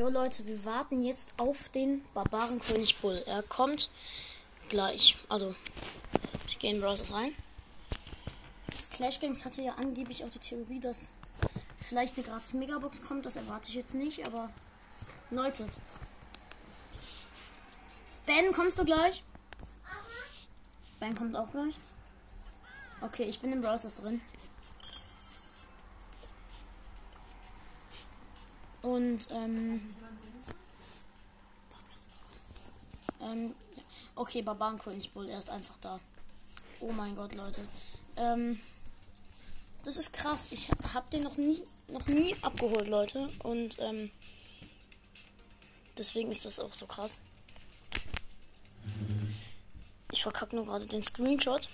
Jo Leute, wir warten jetzt auf den Barbarenkönig Bull. Er kommt gleich. Also, ich gehe in Browsers rein. Clash Games hatte ja angeblich auch die Theorie, dass vielleicht eine gratis Megabox kommt. Das erwarte ich jetzt nicht, aber Leute. Ben, kommst du gleich? Ben kommt auch gleich. Okay, ich bin im Browsers drin. Und, ähm. Ähm, okay, Barbarenkönig Bull, er ist einfach da. Oh mein Gott, Leute. Ähm, das ist krass. Ich hab den noch nie, noch nie abgeholt, Leute. Und, ähm, deswegen ist das auch so krass. Ich verkacke nur gerade den Screenshot.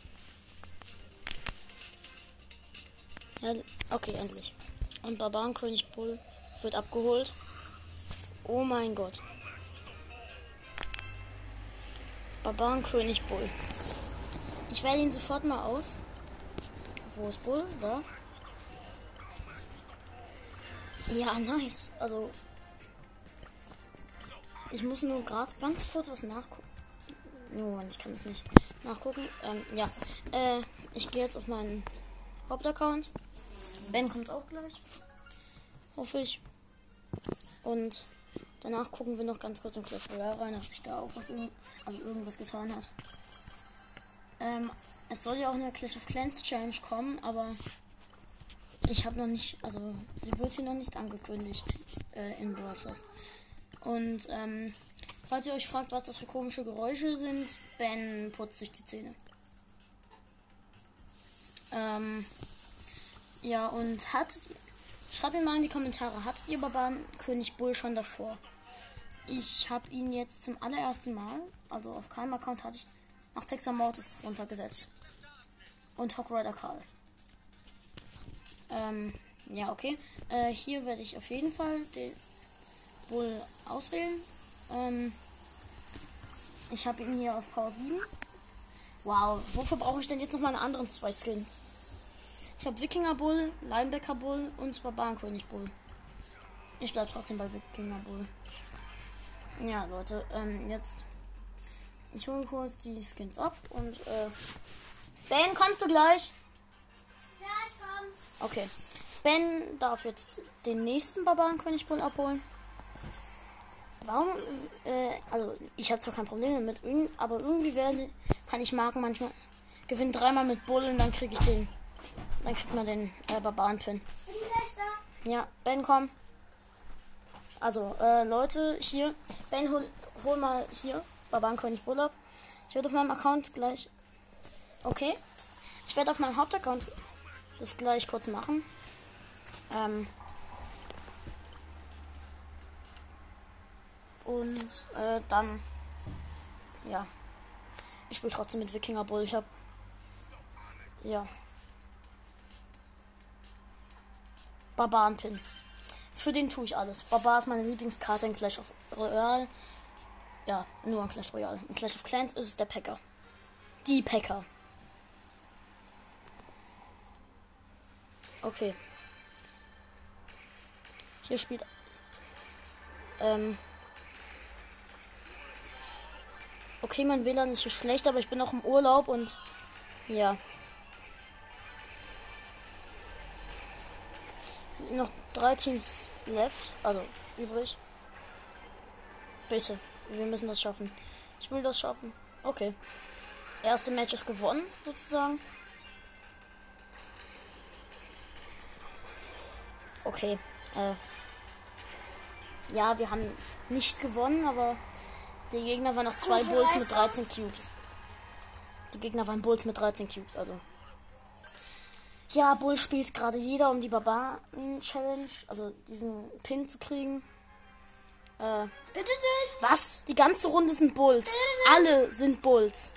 Ja, okay, endlich. Und Barbarenkönig Bull wird abgeholt. Oh mein Gott. Barbarenkönig Bull. Ich wähle ihn sofort mal aus. Wo ist Bull? Da. Ja, nice. Also. Ich muss nur gerade ganz kurz was nachgucken. Oh, ich kann es nicht nachgucken. Ähm, ja. Äh, ich gehe jetzt auf meinen Hauptaccount. Ben kommt auch gleich. Hoffe ich. Und danach gucken wir noch ganz kurz in Clash Royale rein, ob sich da auch was also irgendwas getan hat. Ähm, es soll ja auch eine Clash of Clans Challenge kommen, aber ich habe noch nicht, also sie wird hier noch nicht angekündigt äh, in Browsers. Und ähm, falls ihr euch fragt, was das für komische Geräusche sind, Ben putzt sich die Zähne. Ähm, ja, und hat Schreibt mir mal in die Kommentare, hat ihr Barbarenkönig König Bull schon davor? Ich habe ihn jetzt zum allerersten Mal, also auf keinem Account hatte ich, nach Texas Mortis runtergesetzt. Und Hawk Rider Karl. Ähm, ja, okay. Äh, hier werde ich auf jeden Fall den Bull auswählen. Ähm, ich habe ihn hier auf Power 7. Wow, wofür brauche ich denn jetzt noch meine anderen zwei Skins? Ich habe Wikinger Bull, Linebacker Bull und Barbarenkönig Bull. Ich bleibe trotzdem bei Wikinger Bull. Ja, Leute, ähm, jetzt. Ich hole kurz die Skins ab und, äh. Ben, kommst du gleich? Ja, ich komm. Okay. Ben darf jetzt den nächsten Barbarenkönig Bull abholen. Warum, äh, also ich habe zwar kein Problem damit, aber irgendwie werde, kann ich Marken manchmal gewinnen dreimal mit Bull und dann kriege ich den dann kriegt man den äh, Barbaren-Pin. Ja, Ben, komm. Also, äh, Leute, hier. Ben, hol, hol mal hier. Barbarenkönig Urlaub. Ich werde auf meinem Account gleich. Okay. Ich werde auf meinem Hauptaccount das gleich kurz machen. Ähm. Und äh, dann. Ja. Ich spiele trotzdem mit Wikinger Bull. Ich hab. Ja. Barbarenpin. Für den tue ich alles. Barbar ist meine Lieblingskarte in Clash of Royale. Ja, nur in Clash Royale. In Clash of Clans ist es der Packer. Die Packer. Okay. Hier spielt. Ähm. Okay, mein WLAN ist hier schlecht, aber ich bin auch im Urlaub und. Ja. Noch drei Teams left, also übrig. Bitte, wir müssen das schaffen. Ich will das schaffen. Okay. Erste Match ist gewonnen, sozusagen. Okay. Äh. Ja, wir haben nicht gewonnen, aber die Gegner waren noch zwei Bulls mit 13 Cubes. Die Gegner waren Bulls mit 13 Cubes, also ja, Bull spielt gerade jeder um die Barbaren-Challenge, also diesen Pin zu kriegen. Äh, was? Die ganze Runde sind Bulls. Alle sind Bulls.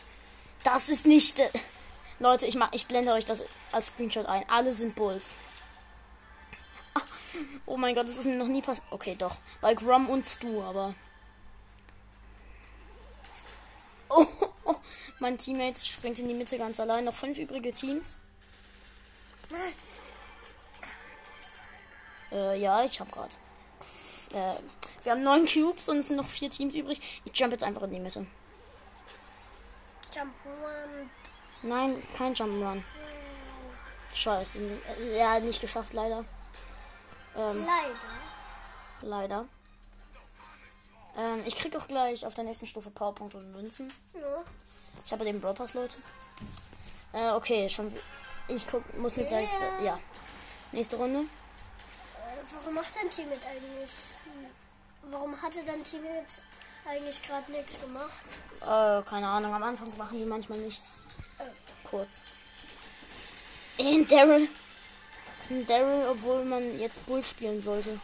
Das ist nicht. Äh, Leute, ich, mach, ich blende euch das als Screenshot ein. Alle sind Bulls. Oh mein Gott, das ist mir noch nie passiert. Okay, doch. Bei Grom und Stu, aber. Oh, mein Teammate springt in die Mitte ganz allein. Noch fünf übrige Teams. Äh, ja, ich hab grad. Äh, Wir haben neun Cubes und es sind noch vier Teams übrig. Ich jump jetzt einfach in die Mitte. Jump one. Nein, kein Jump'n'Run. Scheiße. Äh, Ja, nicht geschafft, leider. Ähm, Leider. leider. Ähm, ich krieg auch gleich auf der nächsten Stufe Powerpunkte und Münzen. Ja. Ich habe den Brawl Pass, Leute. Äh, okay, schon. Ich guck, muss mir gleich. Ja. Ja. Nächste Runde. Äh, warum macht dein Team mit eigentlich? Warum hatte dein Team jetzt eigentlich gerade nichts gemacht? Äh, keine Ahnung. Am Anfang machen die manchmal nichts. Äh, Kurz. In Daryl. In Daryl, obwohl man jetzt Bull spielen sollte.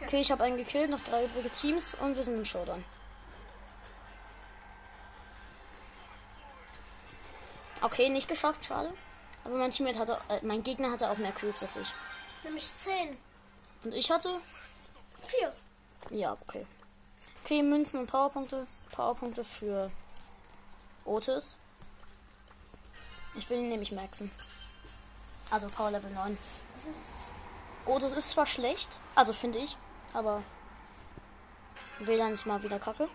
Okay, ich habe einen gekillt, noch drei übrige Teams und wir sind im Showdown. Okay, nicht geschafft, schade. Aber mein Teammate hatte, äh, mein Gegner hatte auch mehr Cubes als ich. nämlich 10. Und ich hatte 4. Ja, okay. Okay, Münzen und Powerpunkte. Powerpunkte für Otis. Ich will ihn nämlich maxen. Also Power Level 9. Otis ist zwar schlecht, also finde ich, aber WLAN ist mal wieder kacke.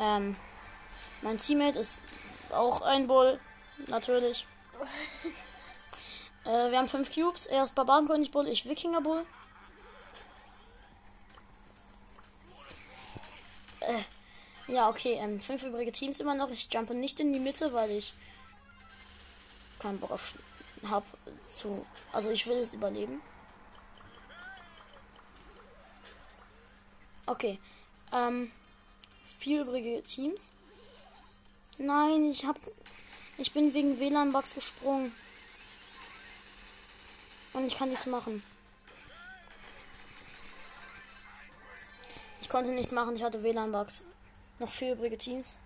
Ähm, mein Teammate ist auch ein Bull, natürlich. Äh, wir haben fünf Cubes. Er ist Barbarenkönig Bull, ich Wikinger Bull. Äh, ja, okay. Ähm, fünf übrige Teams immer noch. Ich jumpe nicht in die Mitte, weil ich keinen Bock auf hab zu. Also ich will es überleben. Okay. Ähm, vier übrige Teams. Nein, ich hab. Ich bin wegen WLAN-Bugs gesprungen. Und ich kann nichts machen. Ich konnte nichts machen, ich hatte WLAN-Bugs. Noch vier übrige Teams.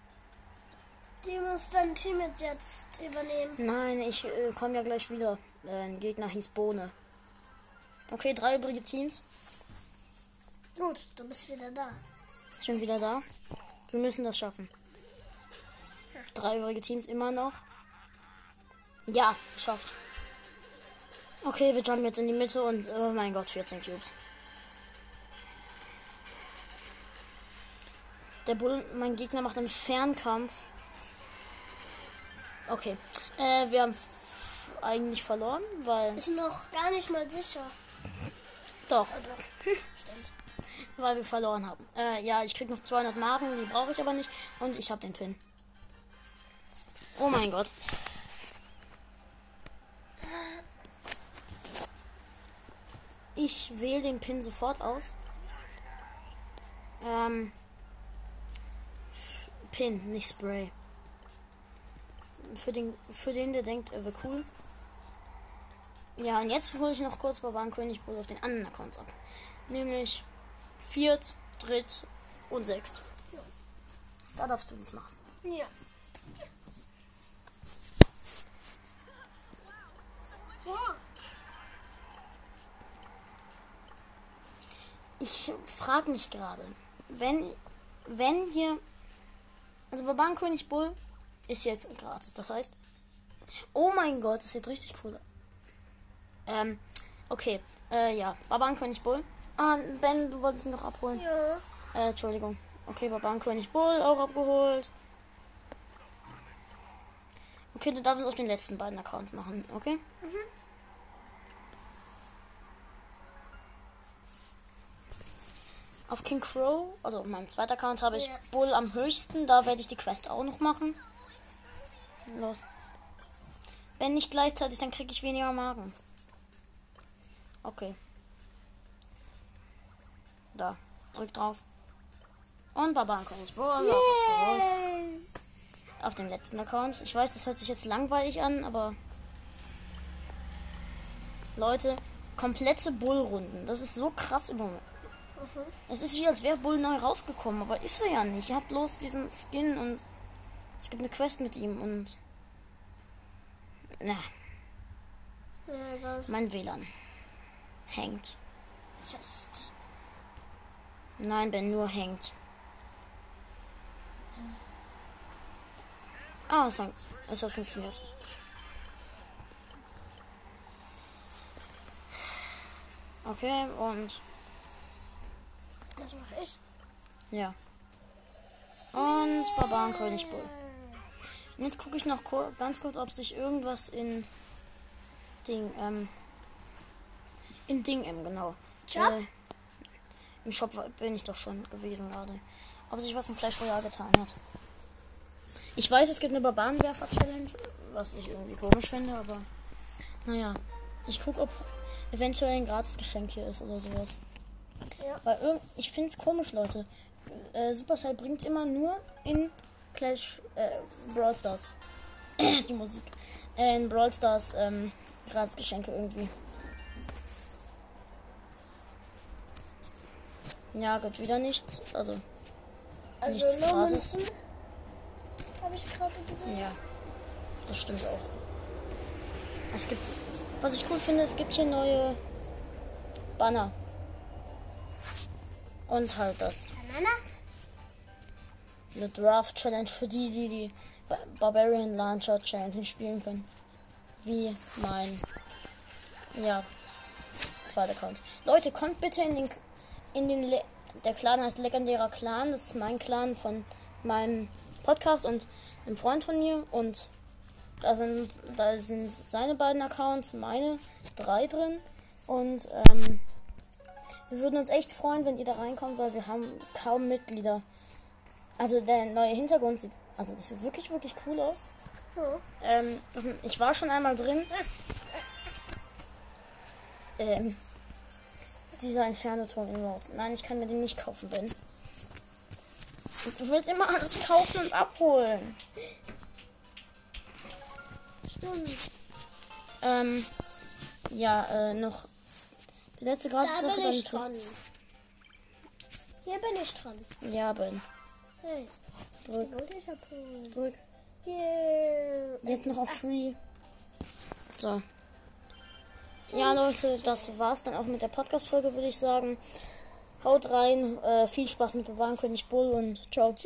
Die muss dein Team jetzt übernehmen. Nein, ich äh, komme ja gleich wieder. Äh, ein Gegner hieß Bohne. Okay, drei übrige Teams. Gut, du bist wieder da. Ich bin wieder da. Wir müssen das schaffen. Drei übrige Teams immer noch. Ja, geschafft. Okay, wir jumpen jetzt in die Mitte und oh mein Gott, 14 Cubes. Der Bull, mein Gegner macht einen Fernkampf. Okay, äh, wir haben eigentlich verloren, weil Ist noch gar nicht mal sicher. doch, Ah, doch. Stimmt. Weil wir verloren haben. Äh, ja, ich krieg noch 200 Marken, die brauche ich aber nicht und ich habe den Pin. Oh mein Gott. Ich wähle den Pin sofort aus. Ähm, Pin, nicht Spray. Für den, für den, der denkt, er wäre cool. Ja, und jetzt hole ich noch kurz Barbarenkönig Bull auf den anderen Accounts ab. Nämlich Viert, Dritt und Sechst. Da darfst du das machen. Ja. Ja. Ich frage mich gerade, wenn, wenn hier, also Barbarenkönig Bull ist jetzt gratis, das heißt, oh mein Gott, das sieht richtig cool aus. Ähm, okay, äh, ja, Barbarenkönig Bull. Ah, Ben, du wolltest ihn noch abholen. Ja. Äh, Entschuldigung. Okay, Barbarenkönig Bull auch abgeholt. Okay, du darfst es auf den letzten beiden Accounts machen, okay? Auf King Crow, also auf meinem zweiten Account, habe ich Ja. Bull am höchsten. Da werde ich die Quest auch noch machen. Los. Wenn nicht gleichzeitig, dann kriege ich weniger Magen. Okay. Da. Drück drauf. Und Barbarenkönig abgeholt. Yay. Auf dem letzten Account. Ich weiß, das hört sich jetzt langweilig an, aber. Leute, komplette Bullrunden. Das ist so krass im Moment. Mhm. Es ist wie, als wäre Bull neu rausgekommen, aber ist er ja nicht. Ihr habt bloß diesen Skin und es gibt eine Quest mit ihm und. Na, Ja, mein WLAN. Hängt. Fest. Nein, Ben, nur hängt. Ah, es hängt. Es hat funktioniert. Okay, und Das mache ich. ja. Und Barbarenkönig Bull. Und jetzt gucke ich noch ganz kurz, ob sich irgendwas in Ding, ähm, in Ding, ähm, genau. Shop? Äh, Im Shop bin ich doch schon gewesen gerade. Ob sich was in Clash Royale getan hat. Ich weiß, es gibt eine Barbarenwerfer-Challenge, was ich irgendwie komisch finde, aber naja. Ich gucke, ob eventuell ein Gratis-Geschenk hier ist oder sowas. Ja. Weil irgend, ich finde es komisch, Leute. Äh, Supercell bringt immer nur in Clash äh, Brawl Stars die Musik. Äh, in Brawl Stars ähm, Gratis-Geschenke irgendwie. Ja, gibt wieder nichts. Also, Nichts Also gratis. Münzen. Habe ich gerade gesehen. ja. Das stimmt auch. Es gibt. Was ich cool finde, es gibt hier neue Banner. Und halt das. Banana? Eine Draft Challenge für die, die die Ba- Barbarian Launcher Challenge spielen können. Wie mein, ja, zweiter Account. Leute, kommt bitte in den, in den, Le der Clan heißt legendärer Clan. Das ist mein Clan von meinem Podcast und einem Freund von mir und da sind, da sind seine beiden Accounts, meine drei drin und ähm, wir würden uns echt freuen, wenn ihr da reinkommt, weil wir haben kaum Mitglieder. Also der neue Hintergrund sieht, also das sieht wirklich, wirklich cool aus. Ja. Ähm, ich war schon einmal drin. Ähm, dieser Inferno-Turm Emote. Nein, ich kann mir den nicht kaufen, Ben. Du willst immer alles kaufen und abholen. Stimmt. Ähm, ja, äh, noch die letzte Da Gratis-Sache. bin ich dran. Hier bin ich dran. Ja, Ben. Hey, Drück, ich abholen. drück. Yeah. Jetzt noch auf Free. So. Ja, Leute, das war's dann auch mit der Podcast-Folge, würde ich sagen. Haut rein, äh, viel Spaß mit Barbarenkönig Bull und ciao. Tschüss.